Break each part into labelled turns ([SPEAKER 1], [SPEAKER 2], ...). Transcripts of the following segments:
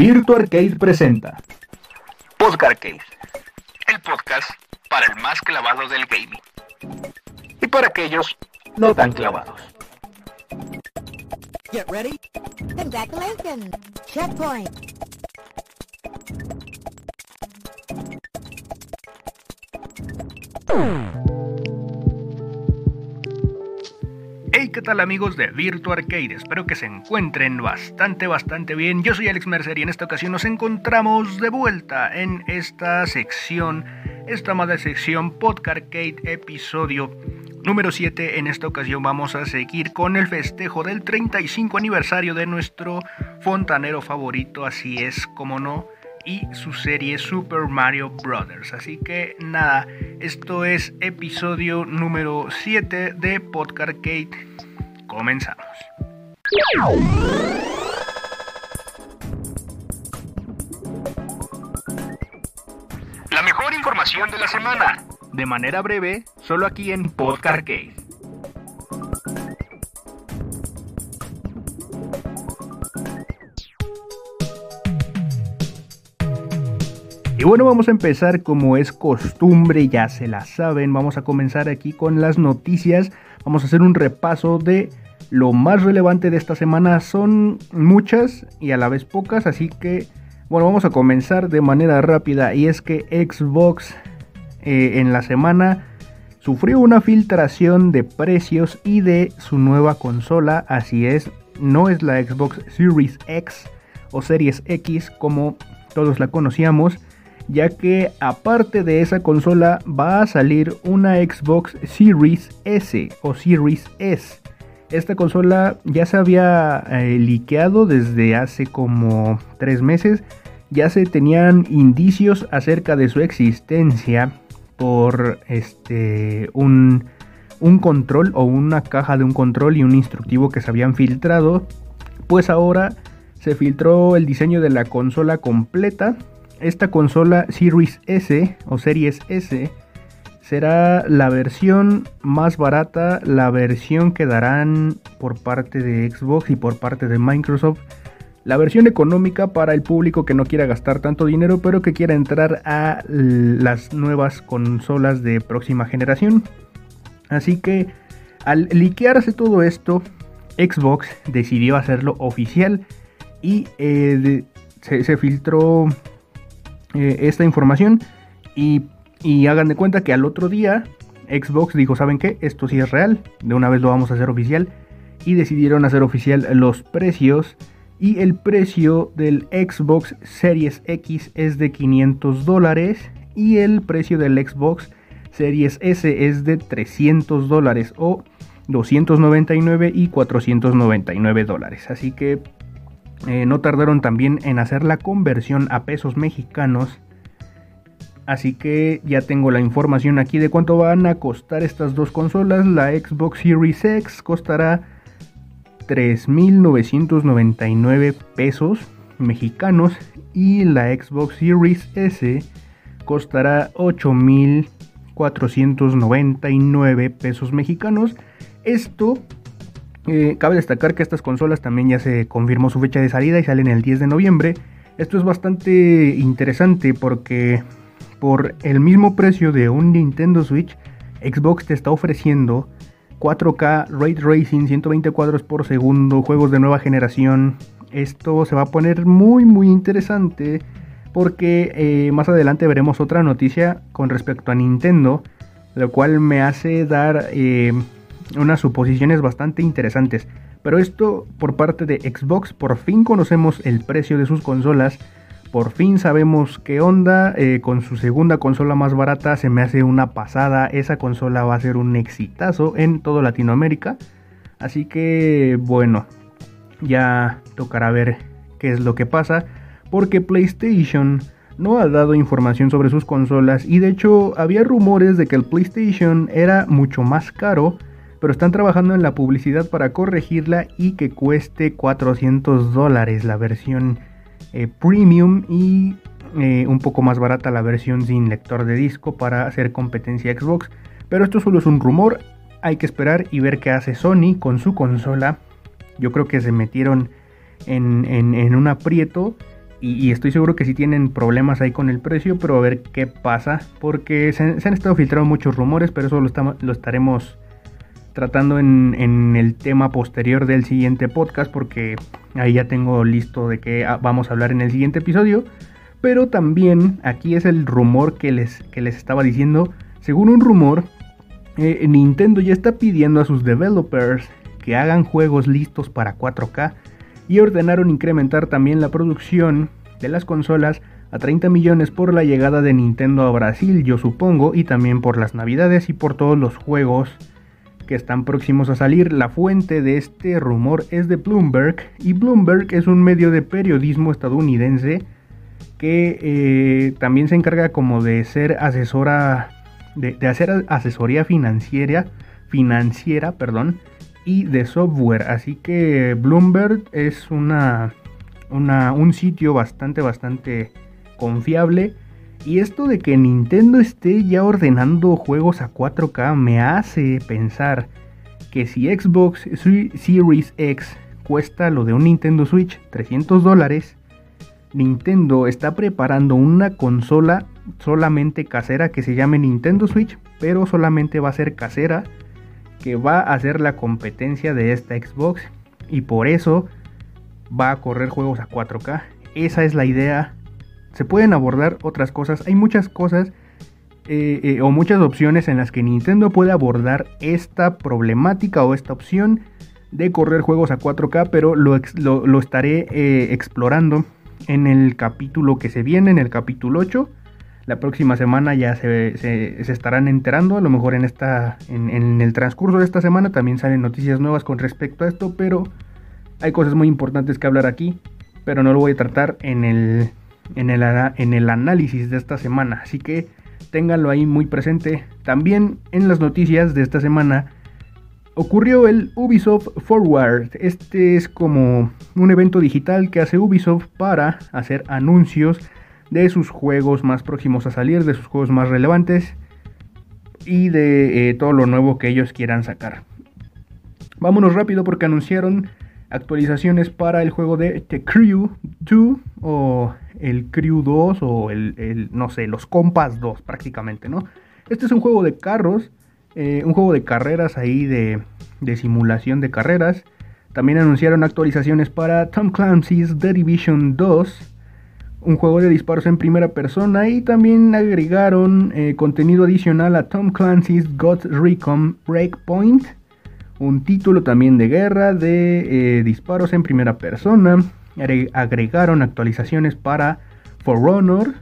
[SPEAKER 1] Virtua Arcade presenta
[SPEAKER 2] Arcade, el podcast para el más clavado del gaming y para aquellos no tan clavados.
[SPEAKER 3] Get ready. Congratulations. Checkpoint.
[SPEAKER 1] ¿Qué tal amigos de Virtua Arcade? Espero que se encuentren bastante, bastante bien. Yo soy Alex Mercer y en esta ocasión nos encontramos de vuelta en esta sección, esta amada sección Podcast Arcade episodio número 7. En esta ocasión vamos a seguir con el festejo del 35 aniversario de nuestro fontanero favorito, así es como no y su serie Super Mario Brothers. Así que nada, esto es episodio número 7 de Podcast Arcade. Comenzamos.
[SPEAKER 2] La mejor información de la semana.
[SPEAKER 1] De manera breve, solo aquí en Podcast Y bueno, vamos a empezar como es costumbre, ya se la saben, vamos a comenzar aquí con las noticias, vamos a hacer un repaso de lo más relevante de esta semana, son muchas y a la vez pocas, así que bueno, vamos a comenzar de manera rápida. Y es que Xbox eh, en la semana sufrió una filtración de precios y de su nueva consola, así es, no es la Xbox Series X o Series X como todos la conocíamos, ya que aparte de esa consola va a salir una Xbox Series S o Series S. Esta consola ya se había eh, liqueado desde hace como tres meses. Ya se tenían indicios acerca de su existencia por este un, un control o una caja de un control y un instructivo que se habían filtrado. Pues ahora se filtró el diseño de la consola completa esta consola Series S o Series S será la versión más barata, la versión que darán por parte de Xbox y por parte de Microsoft. La versión económica para el público que no quiera gastar tanto dinero pero que quiera entrar a las nuevas consolas de próxima generación. Así que al liquearse todo esto, Xbox decidió hacerlo oficial y eh, se filtró eh, esta información y, hagan de cuenta que al otro día Xbox dijo, ¿saben qué? Esto sí es real, de una vez lo vamos a hacer oficial y decidieron hacer oficial los precios y el precio del Xbox Series X es de 500 dólares y el precio del Xbox Series S es de 300 dólares o 299 y 499 dólares. Así que eh, no tardaron también en hacer la conversión a pesos mexicanos. Así que ya tengo la información aquí de cuánto van a costar estas dos consolas. La Xbox Series X costará 3.999 pesos mexicanos y la Xbox Series S costará 8.499 pesos mexicanos. Esto eh, cabe destacar que estas consolas también ya se confirmó su fecha de salida y salen el 10 de noviembre. Esto es bastante interesante porque por el mismo precio de un Nintendo Switch, Xbox te está ofreciendo 4K Ray Racing, 120 cuadros por segundo, juegos de nueva generación. Esto se va a poner muy muy interesante porque eh, más adelante veremos otra noticia con respecto a Nintendo, lo cual me hace dar... Eh, unas suposiciones bastante interesantes. Pero esto por parte de Xbox, por fin conocemos el precio de sus consolas. Por fin sabemos qué onda eh, con su segunda consola más barata. Se me hace una pasada. Esa consola va a ser un exitazo en toda Latinoamérica. Así que bueno, ya tocará ver qué es lo que pasa. Porque PlayStation no ha dado información sobre sus consolas. Y de hecho había rumores de que el PlayStation era mucho más caro pero están trabajando en la publicidad para corregirla y que cueste 400 dólares la versión eh, premium y eh, un poco más barata la versión sin lector de disco para hacer competencia Xbox. Pero esto solo es un rumor, hay que esperar y ver qué hace Sony con su consola. Yo creo que se metieron en, un aprieto Y, estoy seguro que sí tienen problemas ahí con el precio, pero a ver qué pasa. Porque se, han estado filtrando muchos rumores, pero eso lo estaremos tratando en, el tema posterior del siguiente podcast. Porque ahí ya tengo listo de qué vamos a hablar en el siguiente episodio. Pero también aquí es el rumor que les, que les estaba diciendo. Según un rumor, eh, Nintendo ya está pidiendo a sus developers que hagan juegos listos para 4K y ordenaron incrementar también la producción de las consolas a 30 millones por la llegada de Nintendo a Brasil, yo supongo, y también por las navidades y por todos los juegos que están próximos a salir. La fuente de este rumor es de Bloomberg y Bloomberg es un medio de periodismo estadounidense que eh, también se encarga como de ser asesora, de, hacer asesoría financiera, financiera, perdón, y de software. Así que Bloomberg es una, un sitio bastante, bastante confiable. Y esto de que Nintendo esté ya ordenando juegos a 4K me hace pensar que si Xbox Series X cuesta lo de un Nintendo Switch 300 dólares, Nintendo está preparando una consola solamente casera que se llame Nintendo Switch, pero solamente va a ser casera que va a ser la competencia de esta Xbox y por eso va a correr juegos a 4K. Esa es la idea. Se pueden abordar otras cosas. Hay muchas cosas eh, eh, o muchas opciones en las que Nintendo puede abordar esta problemática o esta opción de correr juegos a 4K, pero lo, estaré eh, explorando en el capítulo que se viene, en el capítulo 8 la próxima semana ya se, estarán enterando, a lo mejor en, esta, en, el transcurso de esta semana también salen noticias nuevas con respecto a esto, pero hay cosas muy importantes que hablar aquí, pero no lo voy a tratar en el, en el, en el análisis de esta semana, así que ténganlo ahí muy presente. También en las noticias de esta semana ocurrió el Ubisoft Forward. Este es como un evento digital que hace Ubisoft para hacer anuncios de sus juegos más próximos a salir, de sus juegos más relevantes y de eh, todo lo nuevo que ellos quieran sacar. Vámonos rápido porque anunciaron actualizaciones para el juego de The Crew 2 o el Crew 2 o el, no sé, los Compas 2 prácticamente, ¿no? Este es un juego de carros, eh, un juego de carreras ahí de, de simulación de carreras. También anunciaron actualizaciones para Tom Clancy's The Division 2 un juego de disparos en primera persona y también agregaron eh, contenido adicional a Tom Clancy's God's Recon Breakpoint, un título también de guerra de eh, disparos en primera persona. Agregaron actualizaciones para For Honor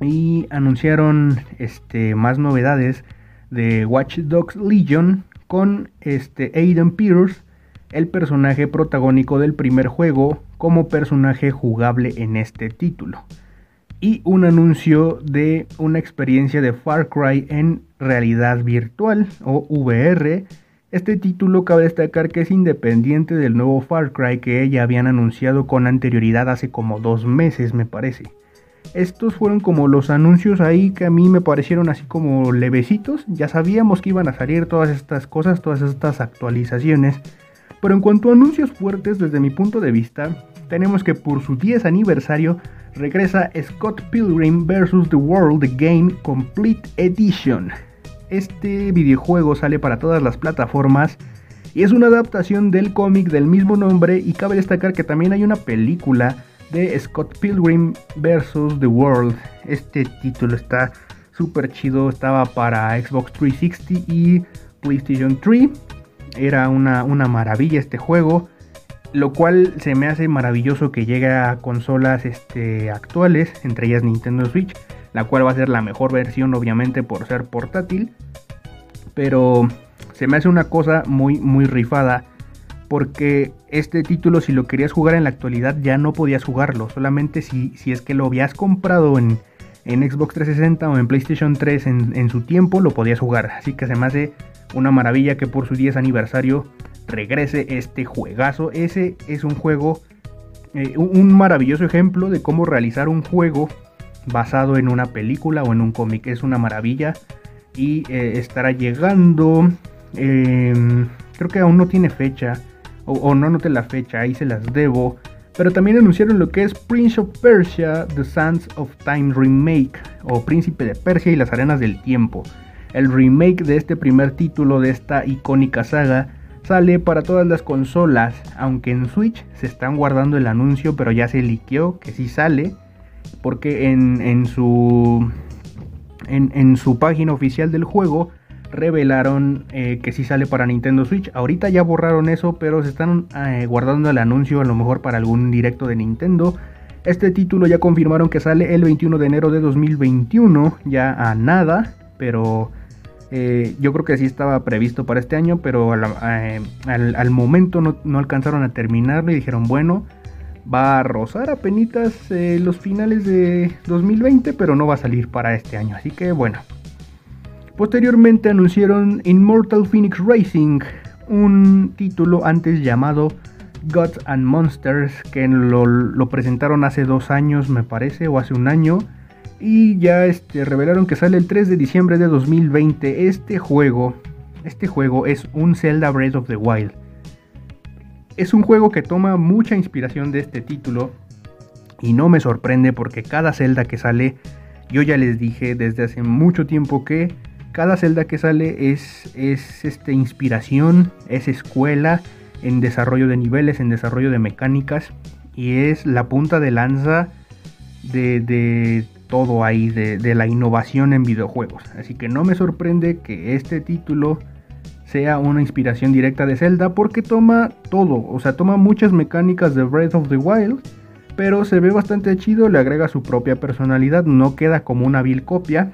[SPEAKER 1] y anunciaron este, más novedades de Watch Dogs Legion con este, Aiden Pierce, el personaje protagónico del primer juego como personaje jugable en este título. Y un anuncio de una experiencia de Far Cry en realidad virtual o VR. Este título cabe destacar que es independiente del nuevo Far Cry que ya habían anunciado con anterioridad hace como dos meses me parece. Estos fueron como los anuncios ahí que a mí me parecieron así como levecitos. Ya sabíamos que iban a salir todas estas cosas, todas estas actualizaciones. Pero en cuanto a anuncios fuertes desde mi punto de vista, tenemos que por su 10 aniversario regresa Scott Pilgrim vs. The World Game Complete Edition. Este videojuego sale para todas las plataformas y es una adaptación del cómic del mismo nombre y cabe destacar que también hay una película de Scott Pilgrim vs. The World. Este título está súper chido, estaba para Xbox 360 y PlayStation 3. Era una, una maravilla este juego lo cual se me hace maravilloso que llegue a consolas este, actuales, entre ellas Nintendo Switch, la cual va a ser la mejor versión obviamente por ser portátil, pero se me hace una cosa muy muy rifada porque este título si lo querías jugar en la actualidad ya no podías jugarlo, solamente si, si es que lo habías comprado en, Xbox 360 o en PlayStation 3 en, en su tiempo lo podías jugar, así que se me hace una maravilla que por su 10 aniversario regrese este juegazo. Ese es un juego, eh, un maravilloso ejemplo de cómo realizar un juego basado en una película o en un cómic. Es una maravilla y eh, estará llegando. Em, creo que aún no tiene fecha o, no note la fecha, ahí se las debo. Pero también anunciaron lo que es Prince of Persia, The Sands of Time Remake, o Príncipe de Persia y las Arenas del Tiempo. El remake de este primer título de esta icónica saga sale para todas las consolas, aunque en Switch se están guardando el anuncio, pero ya se liqueó que sí sale, porque en, su, en, su página oficial del juego revelaron eh, que sí sale para Nintendo Switch. Ahorita ya borraron eso, pero se están eh, guardando el anuncio a lo mejor para algún directo de Nintendo. Este título ya confirmaron que sale el 21 de enero de 2021, ya a nada, pero eh, yo creo que sí estaba previsto para este año, pero al, momento no, alcanzaron a terminarlo y dijeron, bueno, va a rozar a penitas los finales de 2020, pero no va a salir para este año. Así que bueno, Posteriormente anunciaron Immortal Phoenix Racing, un título antes llamado Gods and Monsters, que lo, presentaron hace dos años, me parece, o hace un año. Y ya este, revelaron que sale el 3 de diciembre de 2020. Este juego, este juego es un Zelda Breath of the Wild. Es un juego que toma mucha inspiración de este título. Y no me sorprende porque cada Zelda que sale, yo ya les dije desde hace mucho tiempo que cada celda que sale es, es este, inspiración, es escuela en desarrollo de niveles, en desarrollo de mecánicas y es la punta de lanza de, todo ahí, de, de, la innovación en videojuegos. Así que no me sorprende que este título sea una inspiración directa de Zelda porque toma todo, o sea, toma muchas mecánicas de Breath of the Wild, pero se ve bastante chido, le agrega su propia personalidad, no queda como una vil copia.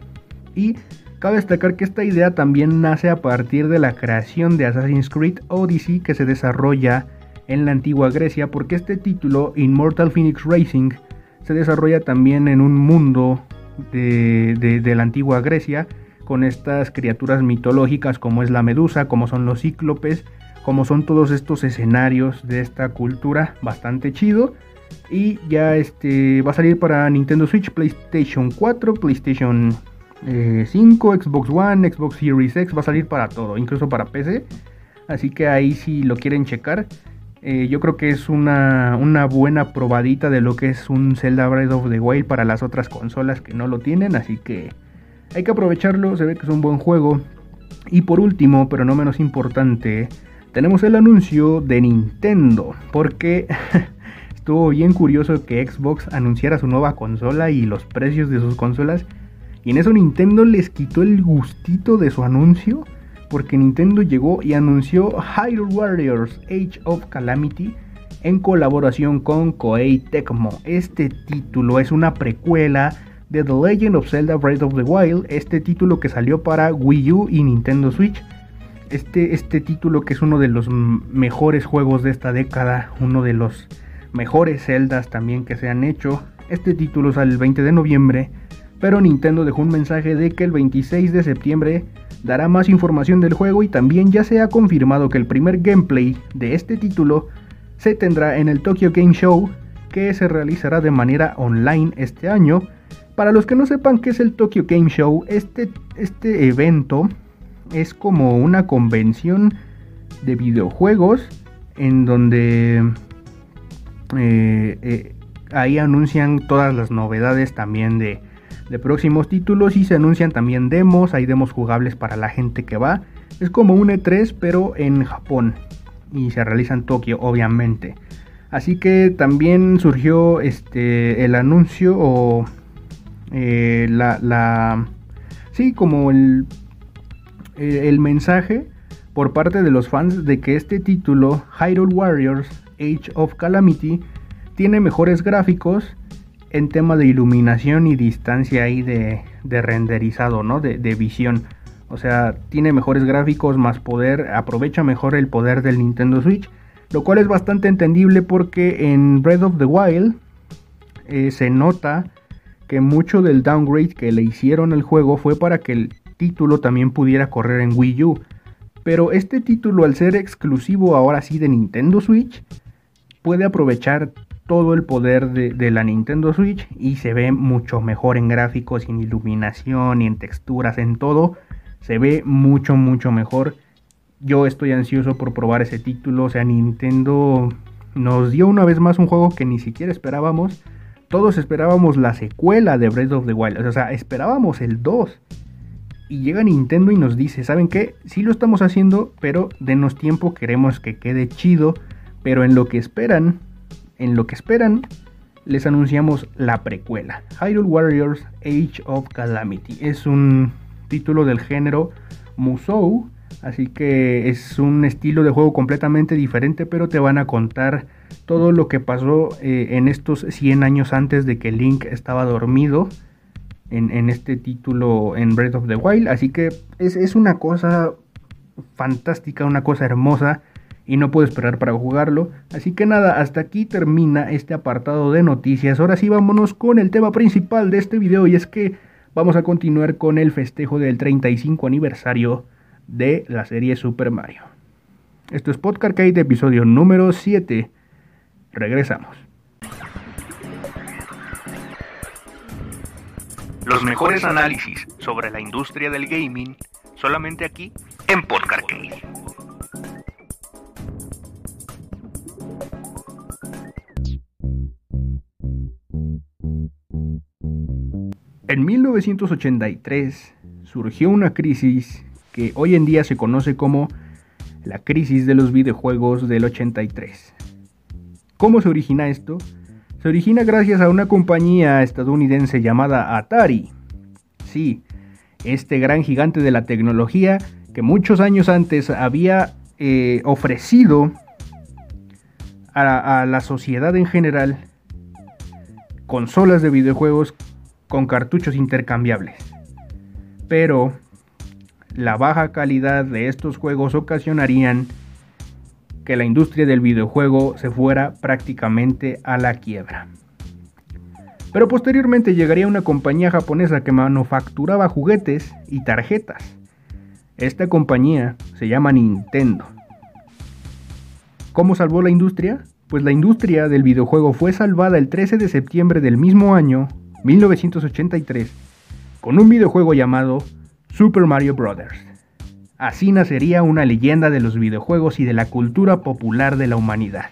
[SPEAKER 1] Y Cabe destacar que esta idea también nace a partir de la creación de Assassin's Creed Odyssey que se desarrolla en la antigua Grecia porque este título, Immortal Phoenix Racing, se desarrolla también en un mundo de, la antigua Grecia con estas criaturas mitológicas como es la medusa, como son los cíclopes, como son todos estos escenarios de esta cultura, bastante chido. Y ya este va a salir para Nintendo Switch, PlayStation 4, PlayStation 5, eh, Xbox One, Xbox Series X, va a salir para todo, incluso para PC. Así que ahí si lo quieren checar, eh, yo creo que es una, una, buena probadita de lo que es un Zelda Breath of the Wild para las otras consolas que no lo tienen. Así que hay que aprovecharlo, se ve que es un buen juego. Y por último, pero no menos importante, tenemos el anuncio de Nintendo. Porque estuvo bien curioso que Xbox anunciara su nueva consola y los precios de sus consolas y en eso Nintendo les quitó el gustito de su anuncio, porque Nintendo llegó y anunció Hyrule Warriors Age of Calamity en colaboración con Koei Tecmo. Este título es una precuela The Legend of Zelda Breath of the Wild, este título que salió para Wii U y Nintendo Switch. Este, este título que es uno de los mejores juegos de esta década, uno de los mejores Zeldas también que se han hecho. Este título sale el 20 de noviembre pero Nintendo dejó un mensaje de que el 26 de septiembre dará más información del juego y también ya se ha confirmado que el primer gameplay de este título se tendrá en el Tokyo Game Show que se realizará de manera online este año. Para los que no sepan qué es el Tokyo Game Show, este, este evento es como una convención de videojuegos en donde eh, eh, ahí anuncian todas las novedades también de, de próximos títulos y se anuncian también demos, hay demos jugables para la gente que va. Es como un E3 pero en Japón y se realiza en Tokio obviamente. Así que también surgió este el anuncio o eh, la, la sí como el eh, el mensaje por parte de los fans de que este título Hyrule Warriors Age of Calamity tiene mejores gráficos en tema de iluminación y distancia ahí de, renderizado, ¿no? De, visión. O sea, tiene mejores gráficos, más poder, aprovecha mejor el poder del Nintendo Switch. Lo cual es bastante entendible porque en Breath of the Wild eh, se nota que mucho del downgrade que le hicieron al juego fue para que el título también pudiera correr en Wii U. Pero este título al ser exclusivo ahora sí de Nintendo Switch, puede aprovechar todo el poder de, la Nintendo Switch y se ve mucho mejor en gráficos, en iluminación en texturas, en todo. Se ve mucho, mucho mejor. Yo estoy ansioso por probar ese título. O sea, Nintendo nos dio una vez más un juego que ni siquiera esperábamos. Todos esperábamos la secuela de Breath of the Wild, o sea, esperábamos el 2. Y llega Nintendo y nos dice, ¿saben qué? Sí lo estamos haciendo, pero denos tiempo, queremos que quede chido, pero en lo que esperan, en lo que esperan, les anunciamos la precuela, Hyrule Warriors Age of Calamity. Es un título del género Musou, así que es un estilo de juego completamente diferente, pero te van a contar todo lo que pasó eh, en estos 100 años antes de que Link estaba dormido en, este título en Breath of the Wild. Así que es, una cosa fantástica, una cosa hermosa y no puedo esperar para jugarlo. Así que nada, hasta aquí termina este apartado de noticias. Ahora sí vámonos con el tema principal de este video y es que vamos a continuar con el festejo del 35 aniversario de la serie Super Mario. Esto es Podcast de episodio número 7. Regresamos.
[SPEAKER 2] Los mejores análisis sobre la industria del gaming solamente aquí en Podcast
[SPEAKER 1] En 1983 surgió una crisis que hoy en día se conoce como la crisis de los videojuegos del 83. ¿Cómo se origina esto? se origina gracias a una compañía estadounidense llamada Atari. Sí, este gran gigante de la tecnología que muchos años antes había eh, ofrecido a, a la sociedad en general consolas de videojuegos con cartuchos intercambiables. Pero la baja calidad de estos juegos ocasionarían que la industria del videojuego se fuera prácticamente a la quiebra. Pero posteriormente llegaría una compañía japonesa que manufacturaba juguetes y tarjetas. Esta compañía se llama Nintendo. ¿Cómo salvó la industria? Pues la industria del videojuego fue salvada el 13 de septiembre del mismo año, 1983, con un videojuego llamado Super Mario Bros. Así nacería una leyenda de los videojuegos y de la cultura popular de la humanidad.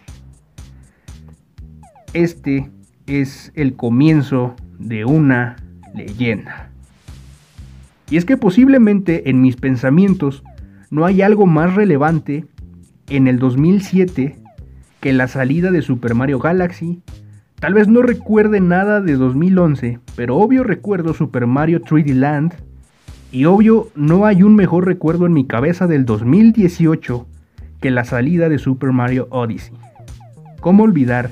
[SPEAKER 1] Este es el comienzo de una leyenda. Y es que posiblemente en mis pensamientos no hay algo más relevante en el 2007 que la salida de Super Mario Galaxy. Tal vez no recuerde nada de 2011, pero obvio recuerdo Super Mario 3D Land, y obvio, no hay un mejor recuerdo en mi cabeza del 2018 que la salida de Super Mario Odyssey. ¿Cómo olvidar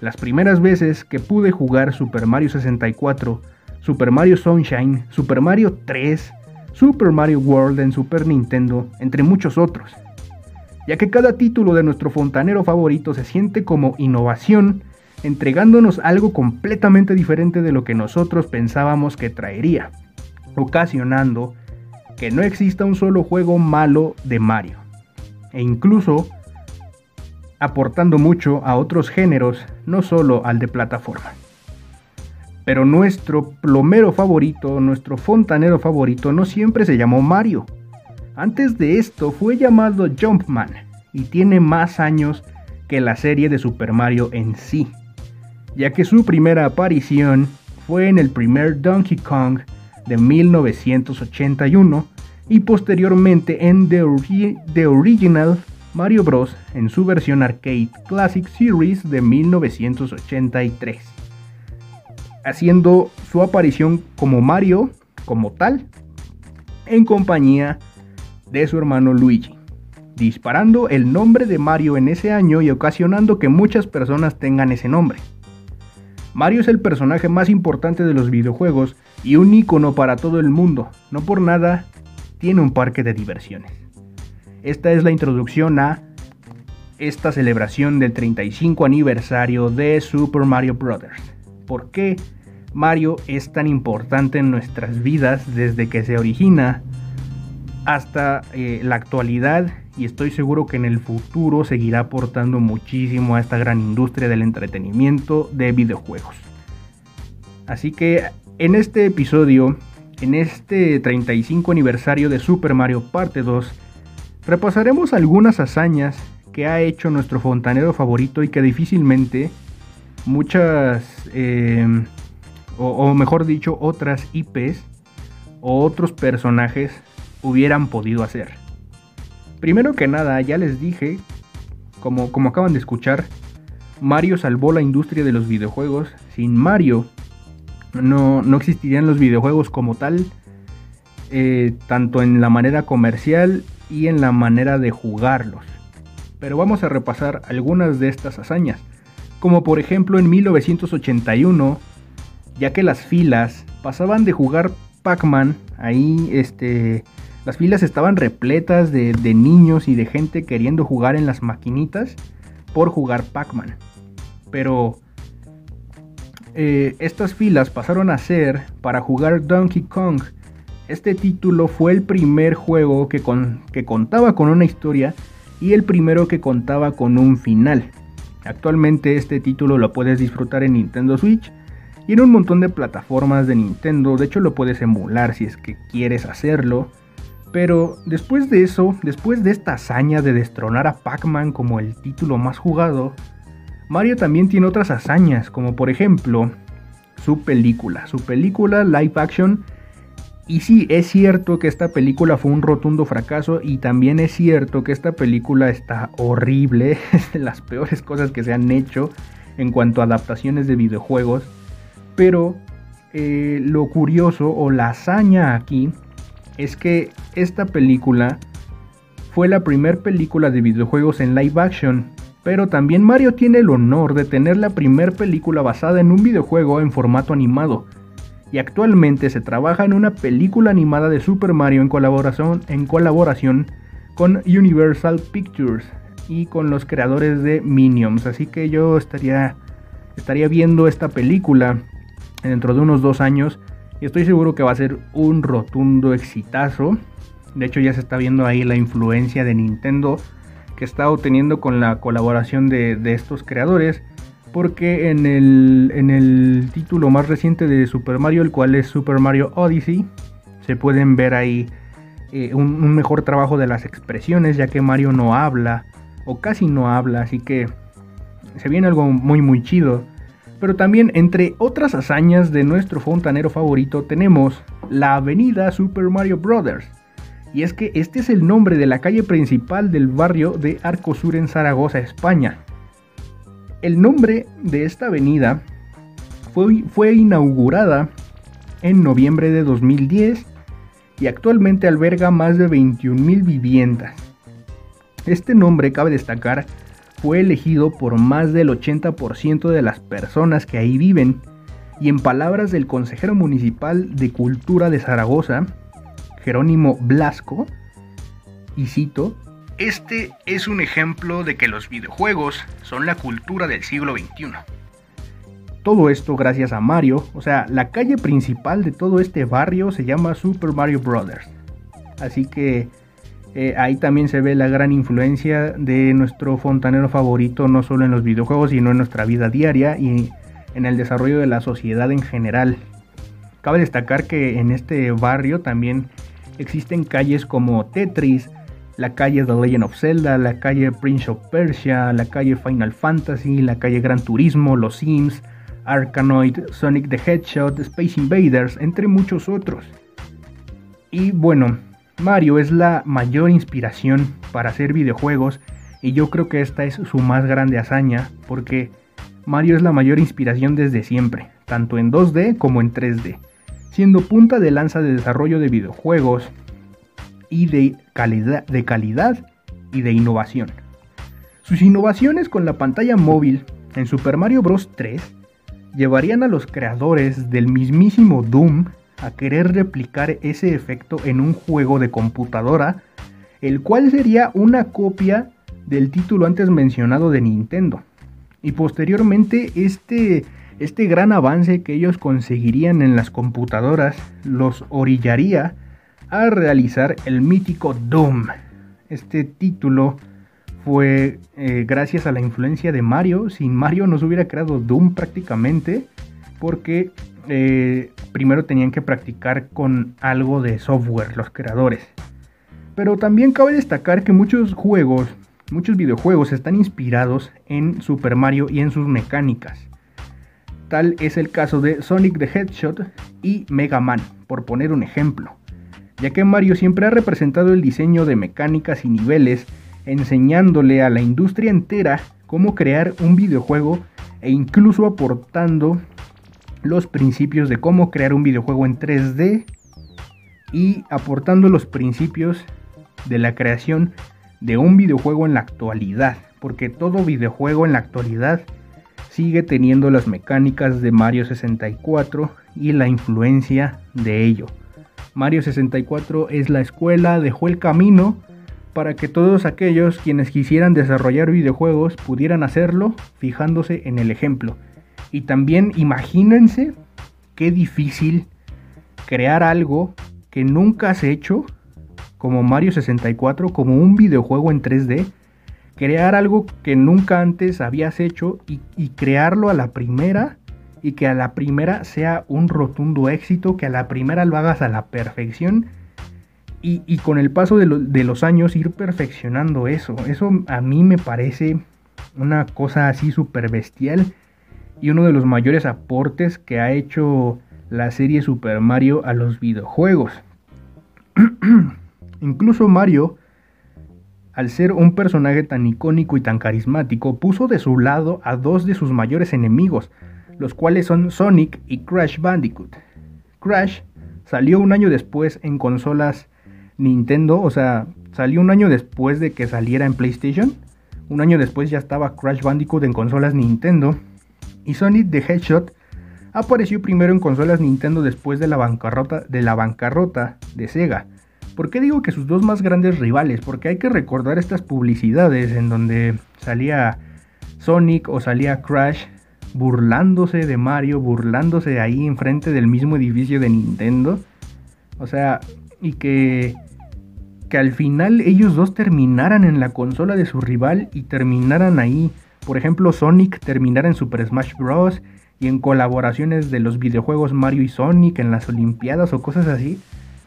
[SPEAKER 1] las primeras veces que pude jugar Super Mario 64, Super Mario Sunshine, Super Mario 3, Super Mario World en Super Nintendo, entre muchos otros? Ya que cada título de nuestro fontanero favorito se siente como innovación, entregándonos algo completamente diferente de lo que nosotros pensábamos que traería ocasionando que no exista un solo juego malo de Mario, e incluso aportando mucho a otros géneros, no solo al de plataforma. Pero nuestro plomero favorito, nuestro fontanero favorito, no siempre se llamó Mario. Antes de esto fue llamado Jumpman y tiene más años que la serie de Super Mario en sí, ya que su primera aparición fue en el primer Donkey Kong de 1981 y posteriormente en The, Original Mario Bros. en su versión arcade Classic Series de 1983, haciendo su aparición como Mario como tal en compañía de su hermano Luigi, disparando el nombre de Mario en ese año y ocasionando que muchas personas tengan ese nombre. Mario es el personaje más importante de los videojuegos y un icono para todo el mundo. No por nada tiene un parque de diversiones. Esta es la introducción a esta celebración del 35 aniversario de Super Mario Bros. ¿Por qué Mario es tan importante en nuestras vidas desde que se origina hasta eh, la actualidad y estoy seguro que en el futuro seguirá aportando muchísimo a esta gran industria del entretenimiento de videojuegos. Así que en este episodio, en este 35 aniversario de Super Mario Parte 2, repasaremos algunas hazañas que ha hecho nuestro fontanero favorito y que difícilmente muchas, eh, o, o mejor dicho, otras IPs o otros personajes hubieran podido hacer. Primero que nada, ya les dije, como, como acaban de escuchar, Mario salvó la industria de los videojuegos. Sin Mario no, no existirían los videojuegos como tal, eh, tanto en la manera comercial y en la manera de jugarlos. Pero vamos a repasar algunas de estas hazañas, como por ejemplo en 1981, ya que las filas pasaban de jugar Pac-Man, ahí este, las filas estaban repletas de, de niños y de gente queriendo jugar en las maquinitas por jugar Pac-Man. Pero eh, estas filas pasaron a ser para jugar Donkey Kong. Este título fue el primer juego que, con, que contaba con una historia y el primero que contaba con un final. Actualmente este título lo puedes disfrutar en Nintendo Switch y en un montón de plataformas de Nintendo. De hecho lo puedes emular si es que quieres hacerlo. Pero después de eso, después de esta hazaña de destronar a Pac-Man como el título más jugado, Mario también tiene otras hazañas, como por ejemplo su película, su película live action. Y sí, es cierto que esta película fue un rotundo fracaso y también es cierto que esta película está horrible, es de las peores cosas que se han hecho en cuanto a adaptaciones de videojuegos. Pero eh, lo curioso o la hazaña aquí es que esta película fue la primera película de videojuegos en live action pero también Mario tiene el honor de tener la primera película basada en un videojuego en formato animado. Y actualmente se trabaja en una película animada de Super Mario en colaboración, en colaboración con Universal Pictures y con los creadores de Minions. Así que yo estaría, estaría viendo esta película dentro de unos dos años y estoy seguro que va a ser un rotundo exitazo. De hecho ya se está viendo ahí la influencia de Nintendo que está obteniendo con la colaboración de, estos creadores. Porque en el, en el título más reciente de Super Mario, el cual es Super Mario Odyssey, se pueden ver ahí eh, un, un, mejor trabajo de las expresiones, ya que Mario no habla, o casi no habla, así que se viene algo muy muy chido. Pero también entre otras hazañas de nuestro fontanero favorito tenemos la avenida Super Mario Bros y es que este es el nombre de la calle principal del barrio de Arcosur en Zaragoza, España. El nombre de esta avenida fue, inaugurada en noviembre de 2010 y actualmente alberga más de 21.000 viviendas. Este nombre, cabe destacar, fue elegido por más del 80% de las personas que ahí viven y en palabras del consejero municipal de Cultura de Zaragoza, Jerónimo Blasco, y cito, Este es un ejemplo de que los videojuegos son la cultura del siglo XXI. Todo esto gracias a Mario, o sea, la calle principal de todo este barrio se llama Super Mario Brothers. Así que eh, ahí también se ve la gran influencia de nuestro fontanero favorito, no solo en los videojuegos, sino en nuestra vida diaria y en el desarrollo de la sociedad en general. Cabe destacar que en este barrio también existen calles como Tetris, la calle The Legend of Zelda, la calle Prince of Persia, la calle Final Fantasy, la calle Gran Turismo, Los Sims, Arkanoid, Sonic the Hedgehog, Space Invaders, entre muchos otros. Y bueno, Mario es la mayor inspiración para hacer videojuegos y yo creo que esta es su más grande hazaña porque Mario es la mayor inspiración desde siempre, tanto en 2D como en 3D siendo punta de lanza de desarrollo de videojuegos y de calidad, de calidad y de innovación. Sus innovaciones con la pantalla móvil en Super Mario Bros. 3 llevarían a los creadores del mismísimo Doom a querer replicar ese efecto en un juego de computadora, el cual sería una copia del título antes mencionado de Nintendo. Y posteriormente este este gran avance que ellos conseguirían en las computadoras los orillaría a realizar el mítico Doom. Este título fue eh, gracias a la influencia de Mario. Sin Mario no se hubiera creado Doom prácticamente porque eh, primero tenían que practicar con algo de software los creadores. Pero también cabe destacar que muchos juegos muchos videojuegos están inspirados en Super Mario y en sus mecánicas. Tal es el caso de Sonic the Hedgehog y Mega Man, por poner un ejemplo, ya que Mario siempre ha representado el diseño de mecánicas y niveles, enseñándole a la industria entera cómo crear un videojuego e incluso aportando los principios de cómo crear un videojuego en 3D y aportando los principios de la creación de un videojuego en la actualidad, porque todo videojuego en la actualidad sigue teniendo las mecánicas de Mario 64 y la influencia de ello. Mario 64 es la escuela, dejó el camino para que todos aquellos quienes quisieran desarrollar videojuegos pudieran hacerlo fijándose en el ejemplo. Y también imagínense qué difícil crear algo que nunca has hecho, como Mario 64, como un videojuego en 3D, crear algo que nunca antes habías hecho y, crearlo a la primera y que a la primera sea un rotundo éxito, que a la primera lo hagas a la perfección y, con el paso de, de, los años ir perfeccionando eso. Eso a mí me parece una cosa así súper bestial y uno de los mayores aportes que ha hecho la serie Super Mario a los videojuegos. Incluso Mario, al ser un personaje tan icónico y tan carismático, puso de su lado a dos de sus mayores enemigos, los cuales son Sonic y Crash Bandicoot. Crash salió un año después en consolas Nintendo, o sea, salió un año después de que saliera en PlayStation. Un año después ya estaba Crash Bandicoot en consolas Nintendo. Y Sonic the Hedgehog apareció primero en consolas Nintendo después de la bancarrota de, la bancarrota de Sega. ¿Por qué digo que sus dos más grandes rivales? Porque hay que recordar estas publicidades en donde salía Sonic o salía Crash burlándose de Mario, burlándose ahí enfrente del mismo edificio de Nintendo. O sea, y que, que al final ellos dos terminaran en la consola de su rival y terminaran ahí. Por ejemplo, Sonic terminara en Super Smash Bros y en colaboraciones de los videojuegos Mario y Sonic en las Olimpiadas o cosas así.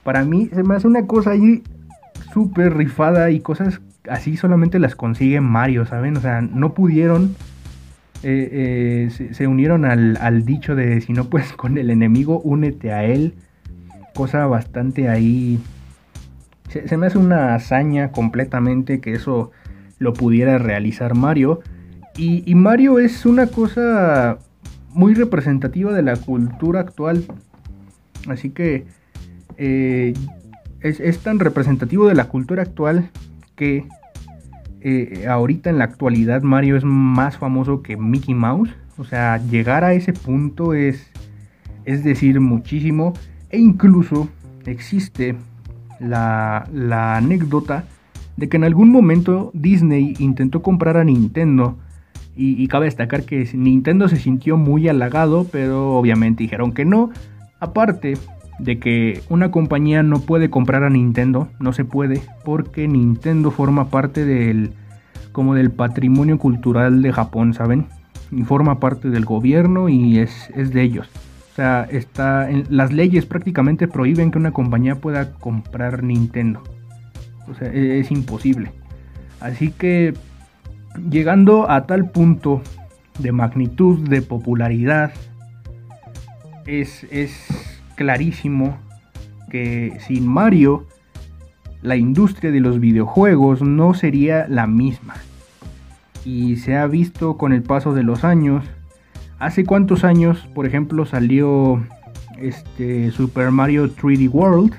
[SPEAKER 1] Para mí se me hace una cosa ahí súper rifada y cosas así solamente las consigue Mario, ¿saben? O sea, no pudieron... Eh, eh, se, unieron al, dicho de si no puedes con el enemigo, únete a él. Cosa bastante ahí... Se, me hace una hazaña completamente que eso lo pudiera realizar Mario. y Mario es una cosa muy representativa de la cultura actual. Así que eh, es, tan representativo de la cultura actual que eh, ahorita en la actualidad Mario es más famoso que Mickey Mouse. O sea, llegar a ese punto es, es decir muchísimo. E incluso existe la, la anécdota de que en algún momento Disney intentó comprar a Nintendo y, cabe destacar que Nintendo se sintió muy halagado, pero obviamente dijeron que no. Aparte de que una compañía no puede comprar a Nintendo, no se puede, porque Nintendo forma parte del como del patrimonio cultural de Japón, ¿saben? Y forma parte del gobierno y es, es de ellos. O sea, está las leyes prácticamente prohíben que una compañía pueda comprar Nintendo. O sea, es, es imposible. Así que llegando a tal punto de magnitud, de popularidad, es, clarísimo que sin Mario la industria de los videojuegos no sería la misma. Y se ha visto con el paso de los años. ¿Hace cuántos años, por ejemplo, salió este Super Mario 3D World?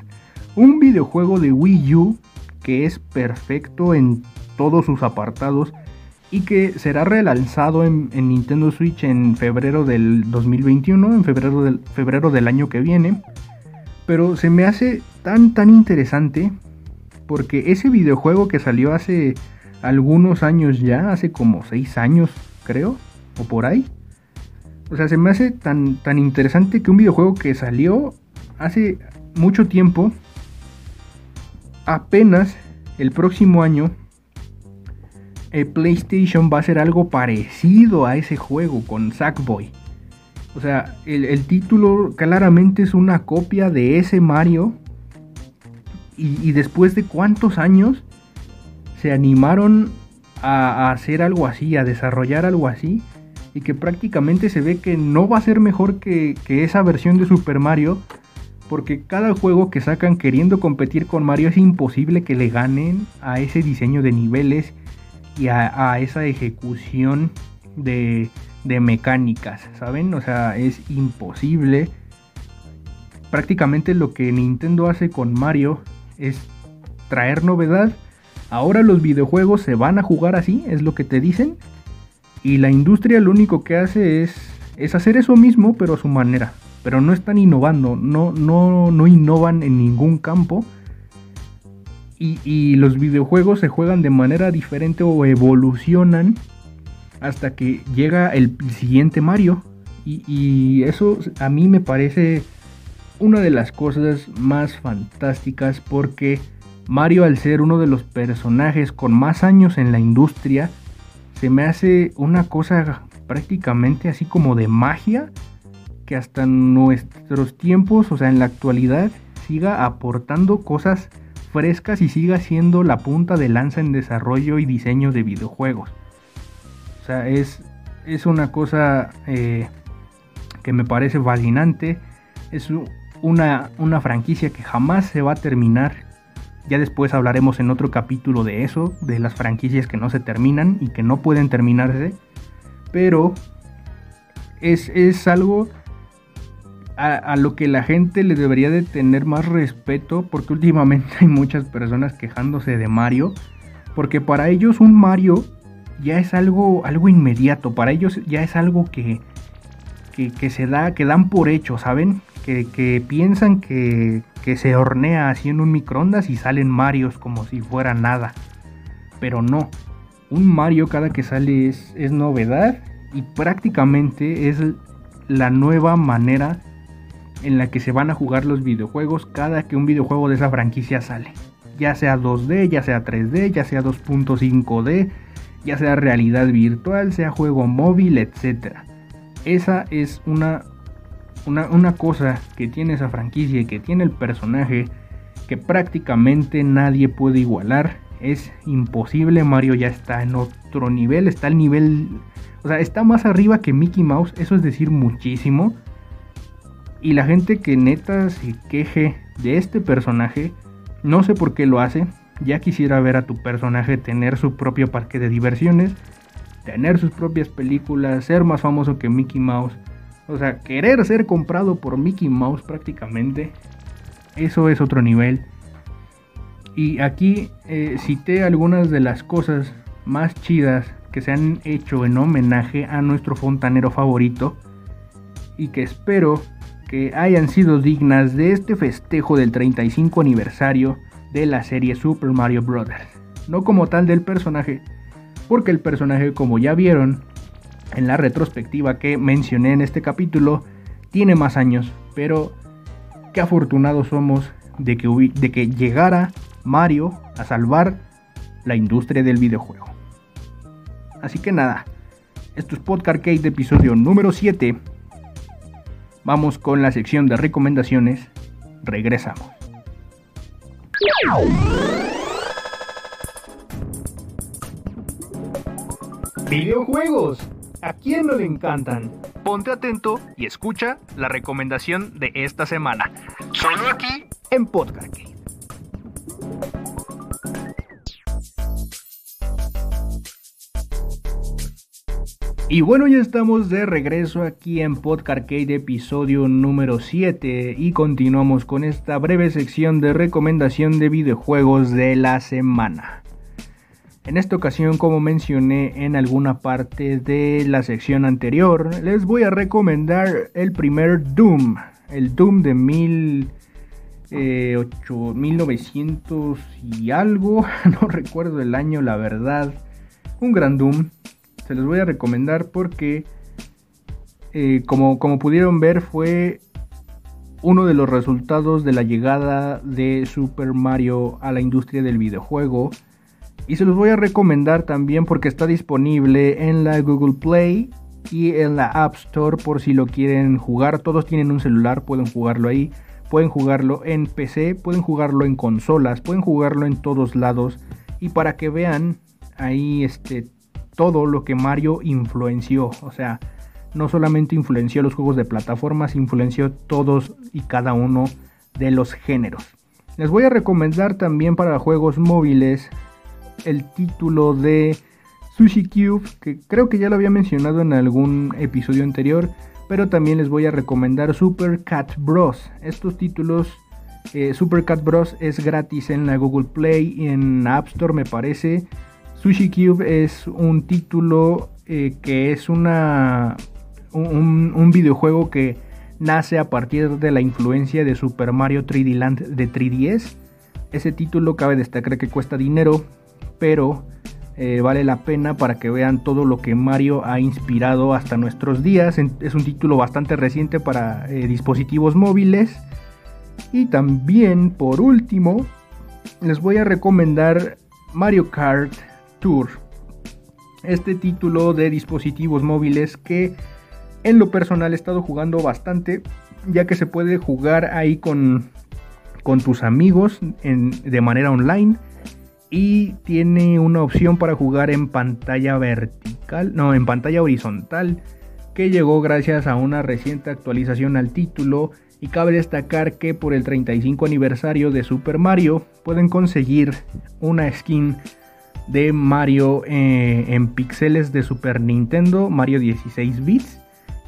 [SPEAKER 1] Un videojuego de Wii U que es perfecto en todos sus apartados y que será relanzado en, Nintendo Switch en febrero del 2021, en febrero del, febrero del año que viene. Pero se me hace tan tan interesante porque ese videojuego que salió hace algunos años ya, hace como 6 años creo, o por ahí. O sea, se me hace tan, tan interesante que un videojuego que salió hace mucho tiempo, apenas el próximo año PlayStation va a ser algo parecido a ese juego con Sackboy. O sea, el, título claramente es una copia de ese Mario. Y, después de cuántos años se animaron a, hacer algo así, a desarrollar algo así, y que prácticamente se ve que no va a ser mejor que, esa versión de Super Mario, porque cada juego que sacan queriendo competir con Mario es imposible que le ganen a ese diseño de niveles y a, esa ejecución de, de, mecánicas, ¿saben? O sea, es imposible. Prácticamente lo que Nintendo hace con Mario es traer novedad Ahora los videojuegos se van a jugar así, es lo que te dicen. Y la industria lo único que hace es, es hacer eso mismo, pero a su manera. Pero no están innovando, no, no, no innovan en ningún campo. Y, los videojuegos se juegan de manera diferente o evolucionan hasta que llega el siguiente Mario. Y, y, eso a mí me parece una de las cosas más fantásticas porque Mario al ser uno de los personajes con más años en la industria, se me hace una cosa prácticamente así como de magia que hasta nuestros tiempos, o sea, en la actualidad, siga aportando cosas frescas y siga siendo la punta de lanza en desarrollo y diseño de videojuegos. O sea, es, es una cosa eh, que me parece fascinante. Es una, una franquicia que jamás se va a terminar ya después hablaremos en otro capítulo de eso, de las franquicias que no se terminan y que no pueden terminarse. Pero es, algo a, lo que la gente le debería de tener más respeto porque últimamente hay muchas personas quejándose de Mario. Porque para ellos un Mario ya es algo, algo inmediato, para ellos ya es algo que, que, se da, que dan por hecho, ¿saben? Que, que piensan que, que se hornea así en un microondas y salen Marios como si fuera nada. Pero no, un Mario cada que sale es, es novedad y prácticamente es la nueva manera en la que se van a jugar los videojuegos cada que un videojuego de esa franquicia sale. Ya sea 2D, ya sea 3D, ya sea 2.5D, ya sea realidad virtual, sea juego móvil, etc. Esa es una una, cosa que tiene esa franquicia y que tiene el personaje que prácticamente nadie puede igualar. Es imposible, Mario ya está en otro nivel, está al nivel, o sea, está más arriba que Mickey Mouse, eso es decir muchísimo. Y la gente que neta se queje de este personaje, no sé por qué lo hace. Ya quisiera ver a tu personaje tener su propio parque de diversiones, tener sus propias películas, ser más famoso que Mickey Mouse. O sea, querer ser comprado por Mickey Mouse prácticamente, eso es otro nivel. Y aquí eh, cité algunas de las cosas más chidas que se han hecho en homenaje a nuestro fontanero favorito y que espero que hayan sido dignas de este festejo del 35 aniversario de la serie Super Mario Bros. No como tal del personaje, porque el personaje como ya vieron en la retrospectiva que mencioné en este capítulo, tiene más años, pero qué afortunados somos de que, de que llegara Mario a salvar la industria del videojuego. Así que nada, esto es Podcast de episodio número 7. Vamos con la sección de recomendaciones. Regresamos. Videojuegos ¿A quién no le encantan? Ponte atento y escucha la recomendación de esta semana. Solo aquí en Podcast Y bueno, ya estamos de regreso aquí en Podcast episodio número 7 y continuamos con esta breve sección de recomendación de videojuegos de la semana. En esta ocasión, como mencioné en alguna parte de la sección anterior, les voy a recomendar el primer Doom, el Doom de mil, 1900 eh, y algo, no recuerdo el año, la verdad. Un gran Doom, se los voy a recomendar porque, eh, como, como pudieron ver, fue uno de los resultados de la llegada de Super Mario a la industria del videojuego y se los voy a recomendar también porque está disponible en la Google Play y en la App Store por si lo quieren jugar. Todos tienen un celular, pueden jugarlo ahí. Pueden jugarlo en PC, pueden jugarlo en consolas, pueden jugarlo en todos lados. Y para que vean ahí este, todo lo que Mario influenció. O sea, no solamente influenció los juegos de plataformas, influenció todos y cada uno de los géneros. Les voy a recomendar también para juegos móviles el título de Sushi Cube, que creo que ya lo había mencionado en algún episodio anterior, pero también les voy a recomendar Super Cat Bros. Estos títulos, eh, Super Cat Bros es gratis en la Google Play y en App Store me parece. Sushi Cube es un título eh, que es una, un, videojuego que nace a partir de la influencia de Super Mario 3D Land de 3DS. Ese título cabe destacar que cuesta dinero, pero eh, vale la pena para que vean todo lo que Mario ha inspirado hasta nuestros días. Es un título bastante reciente para eh, dispositivos móviles. Y también, por último, les voy a recomendar Mario Kart Tour. Este título de dispositivos móviles que en lo personal he estado jugando bastante, ya que se puede jugar ahí con, con tus amigos de manera online y tiene una opción para jugar en pantalla vertical, no, en pantalla horizontal, que llegó gracias a una reciente actualización al título y cabe destacar que por el 35 aniversario de Super Mario pueden conseguir una skin de Mario eh, en píxeles de Super Nintendo, Mario 16 bits,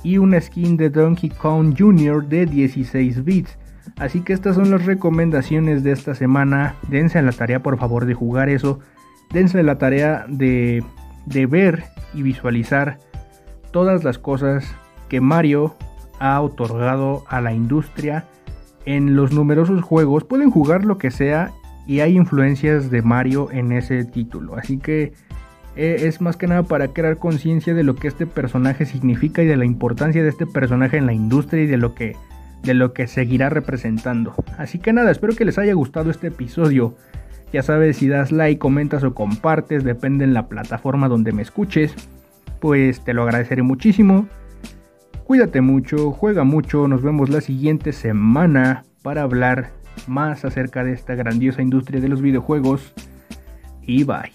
[SPEAKER 1] y una skin de Donkey Kong Jr. de 16 bits. Así que estas son las recomendaciones de esta semana. Dense a la tarea por favor de jugar eso. Dense a la tarea de, de ver y visualizar todas las cosas que Mario ha otorgado a la industria en los numerosos juegos. Pueden jugar lo que sea y hay influencias de Mario en ese título. Así que eh, es más que nada para crear conciencia de lo que este personaje significa y de la importancia de este personaje en la industria y de lo que de lo que seguirá representando. Así que nada, espero que les haya gustado este episodio. Ya sabes, si das like, comentas o compartes, depende en la plataforma donde me escuches, pues te lo agradeceré muchísimo. Cuídate mucho, juega mucho, nos vemos la siguiente semana para hablar más acerca de esta grandiosa industria de los videojuegos y bye.